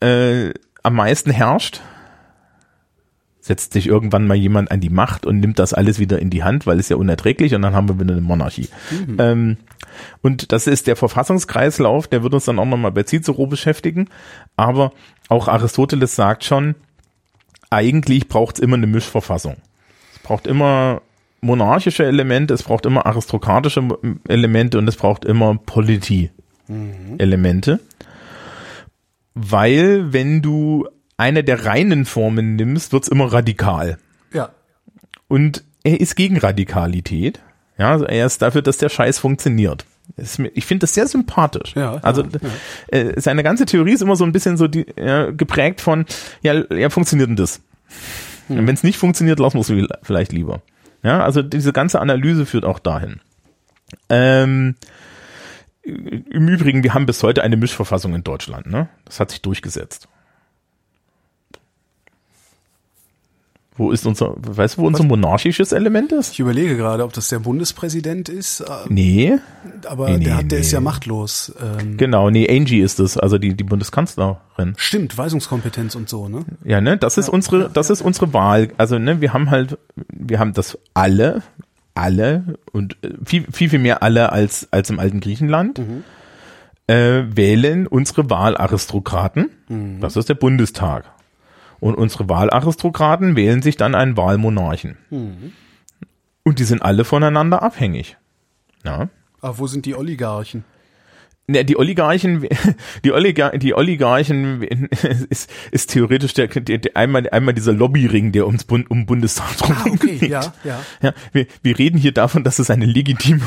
äh, am meisten herrscht? setzt sich irgendwann mal jemand an die Macht und nimmt das alles wieder in die Hand, weil es ja unerträglich und dann haben wir wieder eine Monarchie. Mhm. Ähm, und das ist der Verfassungskreislauf, der wird uns dann auch nochmal bei Cicero beschäftigen. Aber auch Aristoteles sagt schon, eigentlich braucht es immer eine Mischverfassung. Es braucht immer monarchische Elemente, es braucht immer aristokratische Elemente und es braucht immer Polity-Elemente. Mhm. Weil wenn du eine der reinen Formen nimmst, wird's immer radikal. Ja. Und er ist gegen Radikalität. Ja, also er ist dafür, dass der Scheiß funktioniert. Ich finde das sehr sympathisch. Ja, also ja. Äh, seine ganze Theorie ist immer so ein bisschen so die, äh, geprägt von, ja, ja, funktioniert denn das? Hm. Wenn es nicht funktioniert, lassen wir es vielleicht lieber. Ja, also diese ganze Analyse führt auch dahin. Ähm, Im Übrigen, wir haben bis heute eine Mischverfassung in Deutschland. Ne? Das hat sich durchgesetzt. Wo ist unser, weißt du, wo unser monarchisches Element ist? Ich überlege gerade, ob das der Bundespräsident ist. Nee. Aber nee, nee, der, hat, der nee. ist ja machtlos. Ähm, Genau, nee, Angie ist es, also die, die Bundeskanzlerin. Stimmt, Weisungskompetenz und so, ne? Ja, ne, das ist Ja, unsere, ja, das ja. ist unsere Wahl. Also, ne, wir haben halt, wir haben das alle, alle und äh, viel, viel, viel mehr alle als, als im alten Griechenland, Mhm. äh, wählen unsere Wahlaristokraten. Mhm. Das ist der Bundestag. Und unsere Wahlaristokraten wählen sich dann einen Wahlmonarchen. Mhm. Und die sind alle voneinander abhängig. Ja. Aber wo sind die Oligarchen? Ne, die Oligarchen, die, Oligar, die Oligarchen ist, ist theoretisch der, der, der einmal, einmal dieser Lobbyring, der ums Bund, um Bundestag drum Ah, okay, geht. ja, ja. Ja, wir, wir reden hier davon, dass es eine legitime,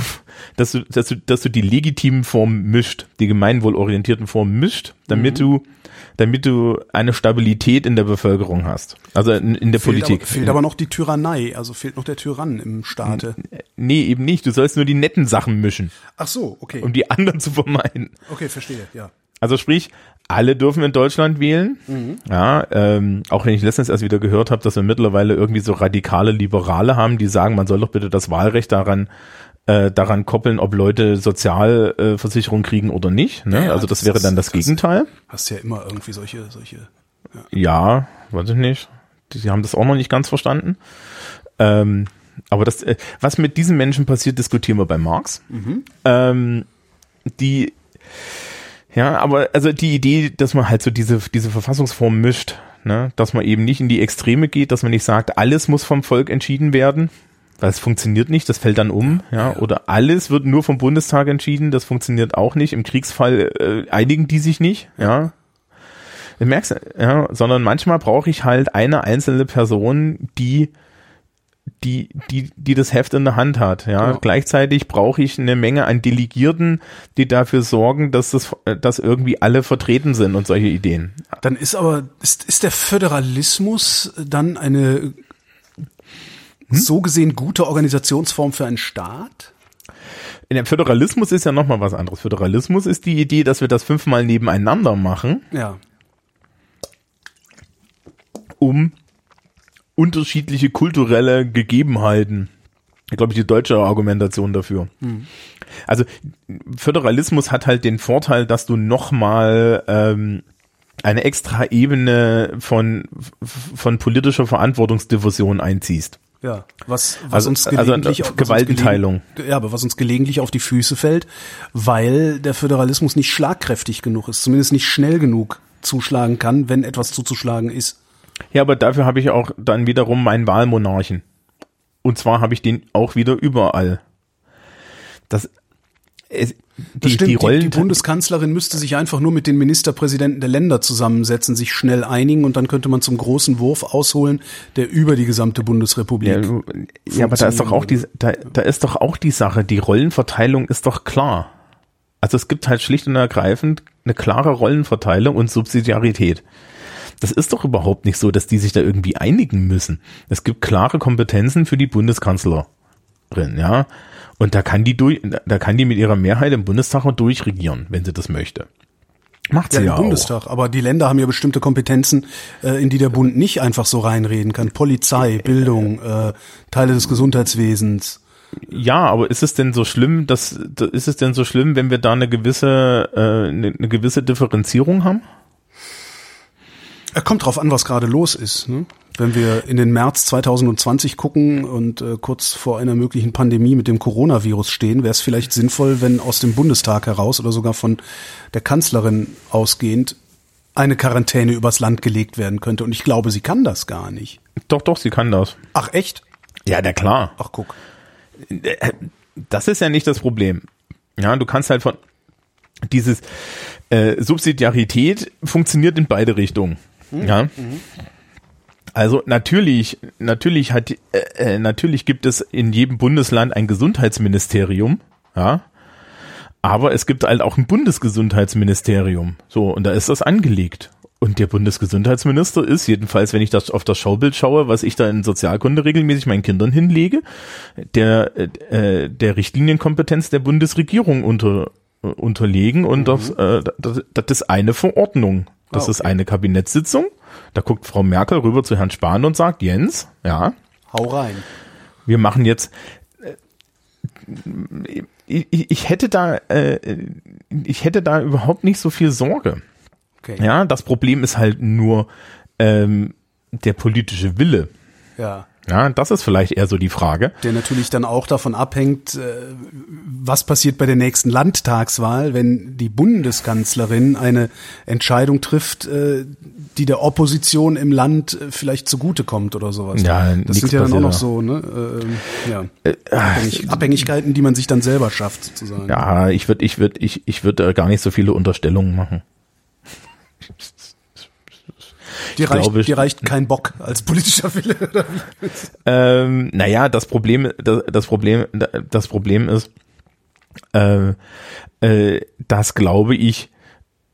dass du, dass du, dass du die legitimen Formen mischt, die gemeinwohlorientierten Formen mischt, damit Mhm. du, damit du eine Stabilität in der Bevölkerung hast. Also in, in der Fehlt Politik. Aber, fehlt aber noch die Tyrannei, also fehlt noch der Tyrann im Staate. nee, eben nicht. Du sollst nur die netten Sachen mischen, Ach so, okay. um die anderen zu vermeiden. Okay, verstehe, ja. Also sprich, alle dürfen in Deutschland wählen. Ja, ähm, auch wenn ich letztens erst wieder gehört habe, dass wir mittlerweile irgendwie so radikale Liberale haben, die sagen, man soll doch bitte das Wahlrecht daran äh, daran koppeln, ob Leute Sozialversicherung Versicherung kriegen oder nicht. Ne? Ja, also das, das wäre dann das krass. Gegenteil. Hast ja immer irgendwie solche, solche. Ja, weiß ich nicht. Die, die haben das auch noch nicht ganz verstanden. Ähm, aber das, äh, was mit diesen Menschen passiert, diskutieren wir bei Marx. Ähm, die, ja, aber also die Idee, dass man halt so diese, diese Verfassungsform mischt, ne, dass man eben nicht in die Extreme geht, dass man nicht sagt, alles muss vom Volk entschieden werden, weil es funktioniert nicht, das fällt dann um, ja, oder alles wird nur vom Bundestag entschieden, das funktioniert auch nicht. Im Kriegsfall äh, einigen die sich nicht, ja. Du merkst, ja, sondern manchmal brauche ich halt eine einzelne Person, die die, die, die das Heft in der Hand hat. Ja, Genau. gleichzeitig brauche ich eine Menge an Delegierten, die dafür sorgen, dass das, dass irgendwie alle vertreten sind und solche Ideen. Dann ist aber, ist, ist der Föderalismus dann eine so gesehen gute Organisationsform für einen Staat? In dem Föderalismus ist ja nochmal was anderes. Föderalismus ist die Idee, dass wir das fünfmal nebeneinander machen, Ja. um unterschiedliche kulturelle Gegebenheiten. Ich glaube, die deutsche Argumentation dafür. Also Föderalismus hat halt den Vorteil, dass du nochmal ähm, eine extra Ebene von, von politischer Verantwortungsdiffusion einziehst. Ja, was, was Also- uns also gelegentlich, uns Gewaltenteilung. gelegen- ja, aber was uns gelegentlich auf die Füße fällt, weil der Föderalismus nicht schlagkräftig genug ist, zumindest nicht schnell genug zuschlagen kann, wenn etwas zuzuschlagen ist. Ja, aber dafür habe ich auch dann wiederum meinen Wahlmonarchen. Und zwar habe ich den auch wieder überall. Das, es, die, stimmt, die die, die Bundeskanzlerin müsste sich einfach nur mit den Ministerpräsidenten der Länder zusammensetzen, sich schnell einigen und dann könnte man zum großen Wurf ausholen, der über die gesamte Bundesrepublik. ja, ja, aber da ist doch auch die, da, da ist doch auch die Sache, die Rollenverteilung ist doch klar. Also es gibt halt schlicht und ergreifend eine klare Rollenverteilung und Subsidiarität. Das ist doch überhaupt nicht so, dass die sich da irgendwie einigen müssen. Es gibt klare Kompetenzen für die Bundeskanzlerin, ja. Und da kann die durch, da kann die mit ihrer Mehrheit im Bundestag auch durchregieren, wenn sie das möchte. Macht Ja, sie im ja, auch. Bundestag. Aber die Länder haben ja bestimmte Kompetenzen, äh, in die der Bund nicht einfach so reinreden kann. Polizei, Bildung, äh, Teile des Gesundheitswesens. Ja, aber ist es denn so schlimm, dass da- ist es denn so schlimm, wenn wir da eine gewisse äh, eine, eine gewisse Differenzierung haben? Er kommt drauf an, was gerade los ist. Ne? Wenn wir in den März 2020 gucken und äh, kurz vor einer möglichen Pandemie mit dem Coronavirus stehen, wäre es vielleicht sinnvoll, wenn aus dem Bundestag heraus oder sogar von der Kanzlerin ausgehend eine Quarantäne übers Land gelegt werden könnte. Und ich glaube, sie kann das gar nicht. Doch, doch, sie kann das. Ach echt? Ja, na klar. Ach guck. Das ist ja nicht das Problem. Ja, du kannst halt von dieses äh, Subsidiarität funktioniert in beide Richtungen. Ja. Also natürlich, natürlich hat, äh, äh, natürlich gibt es in jedem Bundesland ein Gesundheitsministerium, ja. Aber es gibt halt auch ein Bundesgesundheitsministerium. So, und da ist das angelegt. Und der Bundesgesundheitsminister ist, jedenfalls, wenn ich das auf das Schaubild schaue, was ich da in Sozialkunde regelmäßig meinen Kindern hinlege, der, äh, der Richtlinienkompetenz der Bundesregierung unter, äh, unterlegen. Und das, äh, das, das ist eine Verordnung. Das Ah, ist okay. eine Kabinettssitzung. Da guckt Frau Merkel rüber zu Herrn Spahn und sagt, Jens, ja, Hau rein. wir machen jetzt äh, ich hätte da äh, ich hätte da überhaupt nicht so viel Sorge. Okay. Ja, das Problem ist halt nur ähm, der politische Wille. ja. Ja, das ist vielleicht eher so die Frage. der natürlich dann auch davon abhängt, äh, was passiert bei der nächsten Landtagswahl, wenn die Bundeskanzlerin eine Entscheidung trifft, äh, die der Opposition im Land äh, vielleicht zugutekommt oder sowas. Ja, das sind ja dann auch noch so, ne? ja. Abhängig, Abhängigkeiten, die man sich dann selber schafft, sozusagen. Ja, ich würde ich würde ich ich würde gar nicht so viele Unterstellungen machen. Dir, glaube, reicht, dir reicht kein Bock als politischer Wille. Oder wie? Ähm, naja, das Problem, das, das Problem, das Problem ist, äh, äh, dass glaube ich,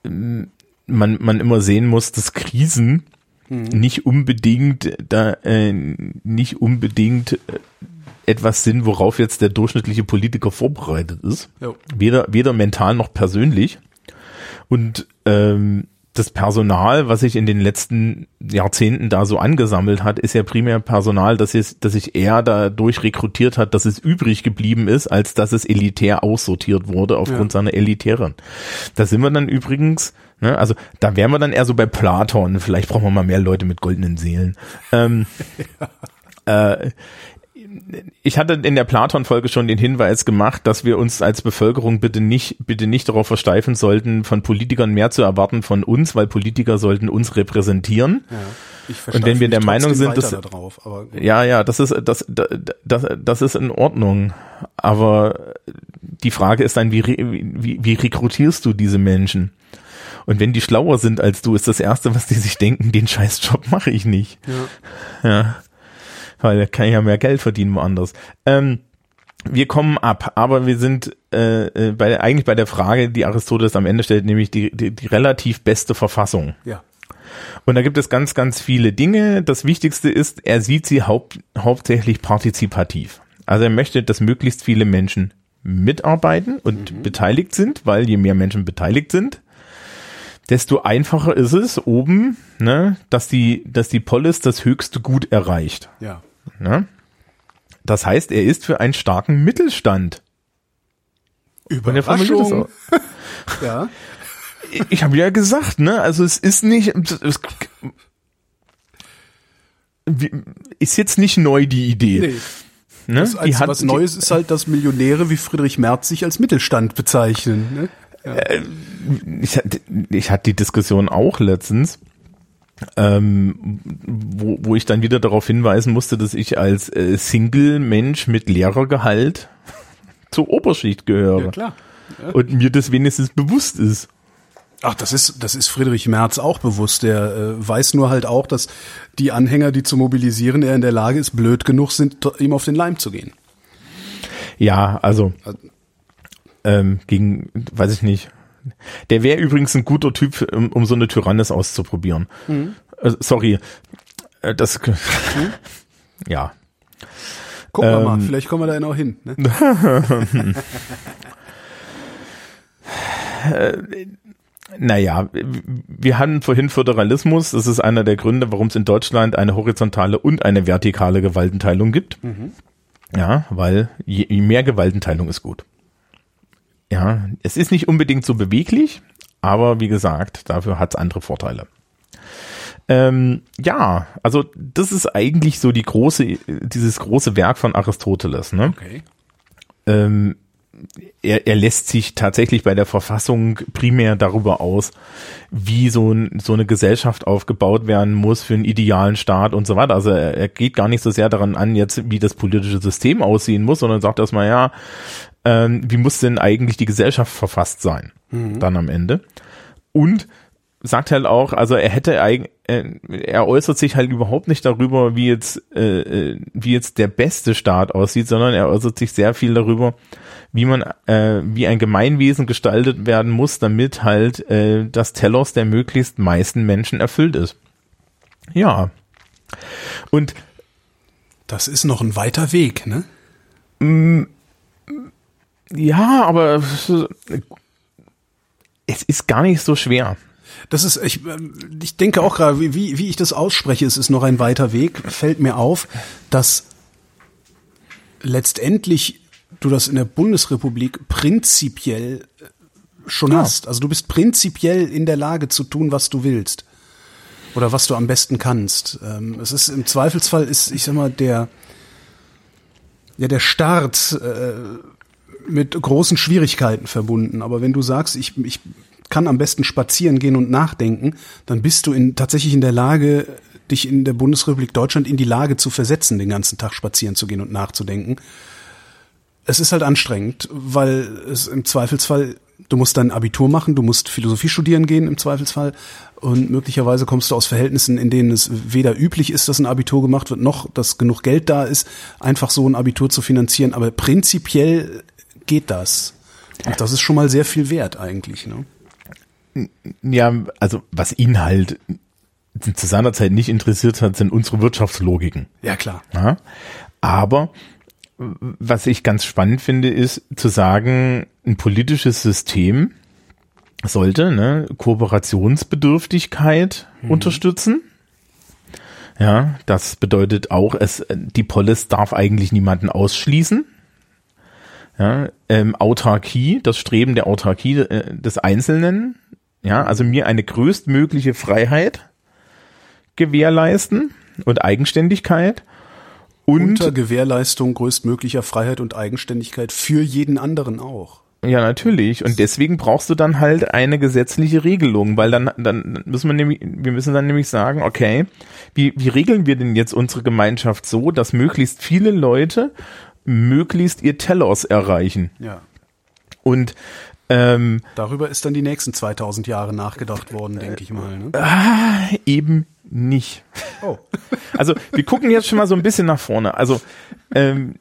ähm, man, man immer sehen muss, dass Krisen nicht unbedingt da äh, nicht unbedingt äh, etwas sind, worauf jetzt der durchschnittliche Politiker vorbereitet ist. Jo. Weder, weder mental noch persönlich. Und ähm, das Personal, was sich in den letzten Jahrzehnten da so angesammelt hat, ist ja primär Personal, das, ist, das sich eher dadurch rekrutiert hat, dass es übrig geblieben ist, als dass es elitär aussortiert wurde aufgrund Ja. seiner elitären. Da sind wir dann übrigens, ne, also da wären wir dann eher so bei Platon. Vielleicht brauchen wir mal mehr Leute mit goldenen Seelen. Ähm, äh, ich hatte in der Platon-Folge schon den Hinweis gemacht, dass wir uns als Bevölkerung bitte nicht, bitte nicht darauf versteifen sollten, von Politikern mehr zu erwarten von uns, weil Politiker sollten uns repräsentieren. Ja, ich Und wenn wir der Meinung sind, dass- da drauf. Ja, ja, das ist, das, das, das ist in Ordnung. Aber die Frage ist dann, wie, wie, wie rekrutierst du diese Menschen? Und wenn die schlauer sind als du, ist das erste, was die sich denken, den Scheißjob mache ich nicht. Ja. Ja. Weil da kann ich ja mehr Geld verdienen woanders. Ähm, wir kommen ab, aber wir sind äh, äh, bei, eigentlich bei der Frage, die Aristoteles am Ende stellt, nämlich die, die, die relativ beste Verfassung. ja. Und da gibt es ganz, ganz viele Dinge. Das Wichtigste ist, er sieht sie haupt, hauptsächlich partizipativ. Also er möchte, dass möglichst viele Menschen mitarbeiten und beteiligt sind, weil je mehr Menschen beteiligt sind, desto einfacher ist es oben, ne, dass die, dass die Polis das höchste Gut erreicht. Ja. Ne? Das heißt, er ist für einen starken Mittelstand. Er Überraschung. Ja. Ich- Ich habe ja gesagt, ne? Also es ist nicht, es ist jetzt nicht neu die Idee. Nee. ne? Das hat- was Neues ist halt, dass Millionäre wie Friedrich Merz sich als Mittelstand bezeichnen. Ne? ich, hatte- ich hatte die Diskussion auch letztens, ähm, wo, wo ich dann wieder darauf hinweisen musste, dass ich als äh, Single-Mensch mit Lehrergehalt zur Oberschicht gehöre. Ja, klar. Und mir das wenigstens bewusst ist. Ach, das ist, das ist Friedrich Merz auch bewusst. Der äh, weiß nur halt auch, dass die Anhänger, die zu mobilisieren, er in der Lage ist, blöd genug sind, ihm auf den Leim zu gehen. Ja, also ähm, gegen, weiß ich nicht. Der wäre übrigens ein guter Typ, um, um so eine Tyrannis auszuprobieren. Äh, sorry. Äh, das ja. Gucken wir mal, Ähm. vielleicht kommen wir da ja noch hin. Ne? Naja, wir hatten vorhin Föderalismus. Das ist einer der Gründe, warum es in Deutschland eine horizontale und eine vertikale Gewaltenteilung gibt. Ja, weil je, je mehr Gewaltenteilung ist gut. Ja, es ist nicht unbedingt so beweglich, aber wie gesagt, dafür hat es andere Vorteile. Ähm, ja, also das ist eigentlich so die große, dieses große Werk von Aristoteles. Ne? Okay. Ähm, er, er lässt sich tatsächlich bei der Verfassung primär darüber aus, wie so, ein, so eine Gesellschaft aufgebaut werden muss für einen idealen Staat und so weiter. Also er, er geht gar nicht so sehr daran an, jetzt wie das politische System aussehen muss, sondern sagt erstmal, ja, ähm, wie muss denn eigentlich die Gesellschaft verfasst sein, mhm. dann am Ende. Und sagt halt auch, also er hätte eigentlich, er äußert sich halt überhaupt nicht darüber, wie jetzt, äh, äh, wie jetzt der beste Staat aussieht, sondern er äußert sich sehr viel darüber, wie man, äh, wie ein Gemeinwesen gestaltet werden muss, damit halt äh, das Telos der möglichst meisten Menschen erfüllt ist. Ja. Und das ist noch ein weiter Weg, ne? Ja, aber es ist gar nicht so schwer. Das ist, ich, ich denke auch gerade, wie, wie ich das ausspreche, es ist noch ein weiter Weg, fällt mir auf, dass letztendlich du das in der Bundesrepublik prinzipiell äh, schon ja. hast. Also du bist prinzipiell in der Lage zu tun, was du willst. Oder was du am besten kannst. Ähm, es ist im Zweifelsfall ist, ich sag mal, der, ja, der Start äh, mit großen Schwierigkeiten verbunden. Aber wenn du sagst, ich, ich kann am besten spazieren gehen und nachdenken, dann bist du in, tatsächlich in der Lage, dich in der Bundesrepublik Deutschland in die Lage zu versetzen, den ganzen Tag spazieren zu gehen und nachzudenken es ist halt anstrengend, weil es im Zweifelsfall, du musst dein Abitur machen, du musst Philosophie studieren gehen im Zweifelsfall und möglicherweise kommst du aus Verhältnissen, in denen es weder üblich ist, dass ein Abitur gemacht wird, noch dass genug Geld da ist, einfach so ein Abitur zu finanzieren. Aber prinzipiell geht das. Und das ist schon mal sehr viel wert eigentlich. Ne? Ja, also was ihn halt zu seiner Zeit nicht interessiert hat, sind unsere Wirtschaftslogiken. Ja, klar. Ja, aber was ich ganz spannend finde, ist zu sagen, ein politisches System sollte ne, Kooperationsbedürftigkeit mhm. unterstützen. Ja, das bedeutet auch, es die Polis darf eigentlich niemanden ausschließen. Ja, ähm, Autarkie, das Streben der Autarkie äh, des Einzelnen. Ja, also mir eine größtmögliche Freiheit gewährleisten und Eigenständigkeit und unter Gewährleistung größtmöglicher Freiheit und Eigenständigkeit für jeden anderen auch. Ja, natürlich. Und deswegen brauchst du dann halt eine gesetzliche Regelung, weil dann, dann müssen wir nämlich, wir müssen dann nämlich sagen, okay, wie, wie regeln wir denn jetzt unsere Gemeinschaft so, dass möglichst viele Leute möglichst ihr Telos erreichen? Ja. Und ähm, darüber ist dann die nächsten 2000 Jahre nachgedacht worden, denke ich mal. Ne? Ah, eben nicht. Oh. Also wir gucken jetzt schon mal so ein bisschen nach vorne. Also ähm,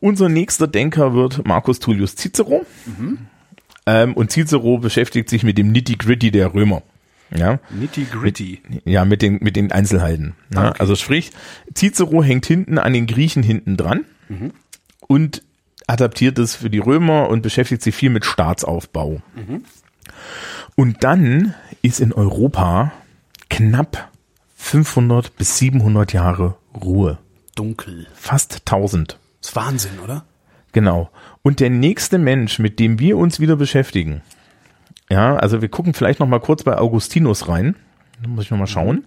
unser nächster Denker wird Marcus Tullius Cicero. Mhm. Ähm, und Cicero beschäftigt sich mit dem Nitty-Gritty der Römer. Ja. Nitty-Gritty. Ja, mit den, mit den Einzelheiten. Ja, okay. Also sprich, Cicero hängt hinten an den Griechen hinten dran mhm. Und adaptiert es für die Römer und beschäftigt sich viel mit Staatsaufbau. Mhm. Und dann ist in Europa knapp 500 bis 700 Jahre Ruhe. Dunkel. Fast 1000. Das ist Wahnsinn, oder? Genau. Und der nächste Mensch, mit dem wir uns wieder beschäftigen, ja, also wir gucken vielleicht noch mal kurz bei Augustinus rein, da muss ich noch mal schauen,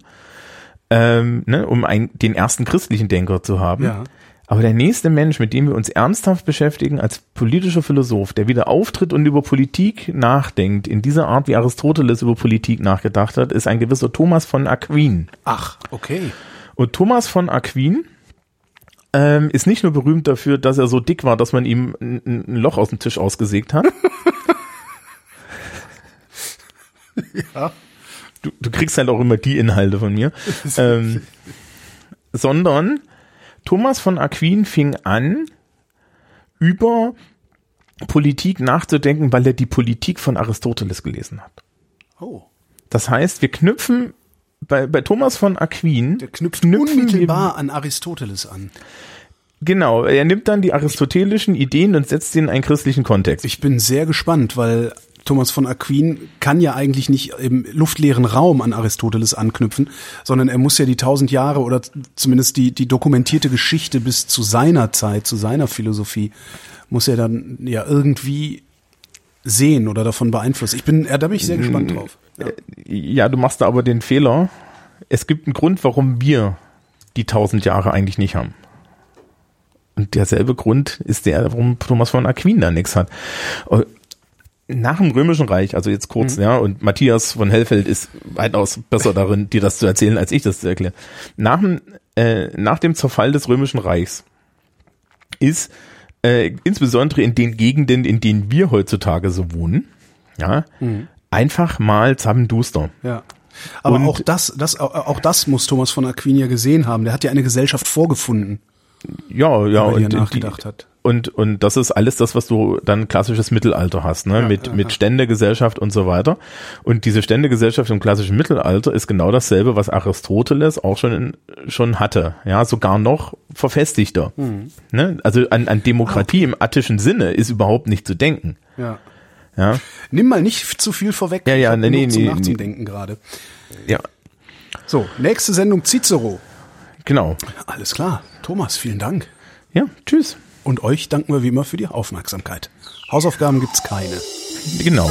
ähm, ne, um ein, den ersten christlichen Denker zu haben. Ja. Aber der nächste Mensch, mit dem wir uns ernsthaft beschäftigen als politischer Philosoph, der wieder auftritt und über Politik nachdenkt, in dieser Art, wie Aristoteles über Politik nachgedacht hat, ist ein gewisser Thomas von Aquin. Ach, okay. Und Thomas von Aquin ähm, ist nicht nur berühmt dafür, dass er so dick war, dass man ihm ein, ein Loch aus dem Tisch ausgesägt hat. ja. Du, du kriegst halt auch immer die Inhalte von mir. ähm, sondern Thomas von Aquin fing an, über Politik nachzudenken, weil er die Politik von Aristoteles gelesen hat. Oh. Das heißt, wir knüpfen bei, bei Thomas von Aquin. Der knüpft unmittelbar an Aristoteles an. Genau, er nimmt dann die aristotelischen Ideen und setzt sie in einen christlichen Kontext. Ich bin sehr gespannt, weil Thomas von Aquin kann ja eigentlich nicht im luftleeren Raum an Aristoteles anknüpfen, sondern er muss ja die tausend Jahre oder zumindest die, die dokumentierte Geschichte bis zu seiner Zeit, zu seiner Philosophie, muss er dann ja irgendwie sehen oder davon beeinflussen. Ich bin, ja, da bin ich sehr gespannt drauf. Ja, ja du machst da aber den Fehler, es gibt einen Grund, warum wir die tausend Jahre eigentlich nicht haben. Und derselbe Grund ist der, warum Thomas von Aquin da nichts hat. Nach dem Römischen Reich, also jetzt kurz, mhm. ja, und Matthias von Hellfeld ist weitaus besser darin, dir das zu erzählen, als ich das zu erklären. Nach dem, äh, nach dem Zerfall des Römischen Reichs ist äh, insbesondere in den Gegenden, in denen wir heutzutage so wohnen, ja, mhm. einfach mal Zappenduster. Ja. Aber und auch das, das, auch das muss Thomas von Aquin ja gesehen haben. Der hat ja eine Gesellschaft vorgefunden. Ja, ja, und nachgedacht die, hat. Und, und das ist alles das, was du dann klassisches Mittelalter hast, ne? Ja, mit, ja, mit. Ständegesellschaft und so weiter. Und diese Ständegesellschaft im klassischen Mittelalter ist genau dasselbe, was Aristoteles auch schon, in, schon hatte. Ja, sogar noch verfestigter. Mhm. Ne? Also an, an Demokratie im attischen Sinne ist überhaupt nicht zu denken. Ja. Ja. Nimm mal nicht zu viel vorweg. Ja, ja, nee, nee, zum nee, Nachzudenken nee. gerade. Ja. So, nächste Sendung Cicero. Genau. Alles klar. Thomas, vielen Dank. Ja, tschüss. Und euch danken wir wie immer für die Aufmerksamkeit. Hausaufgaben gibt's keine. Genau.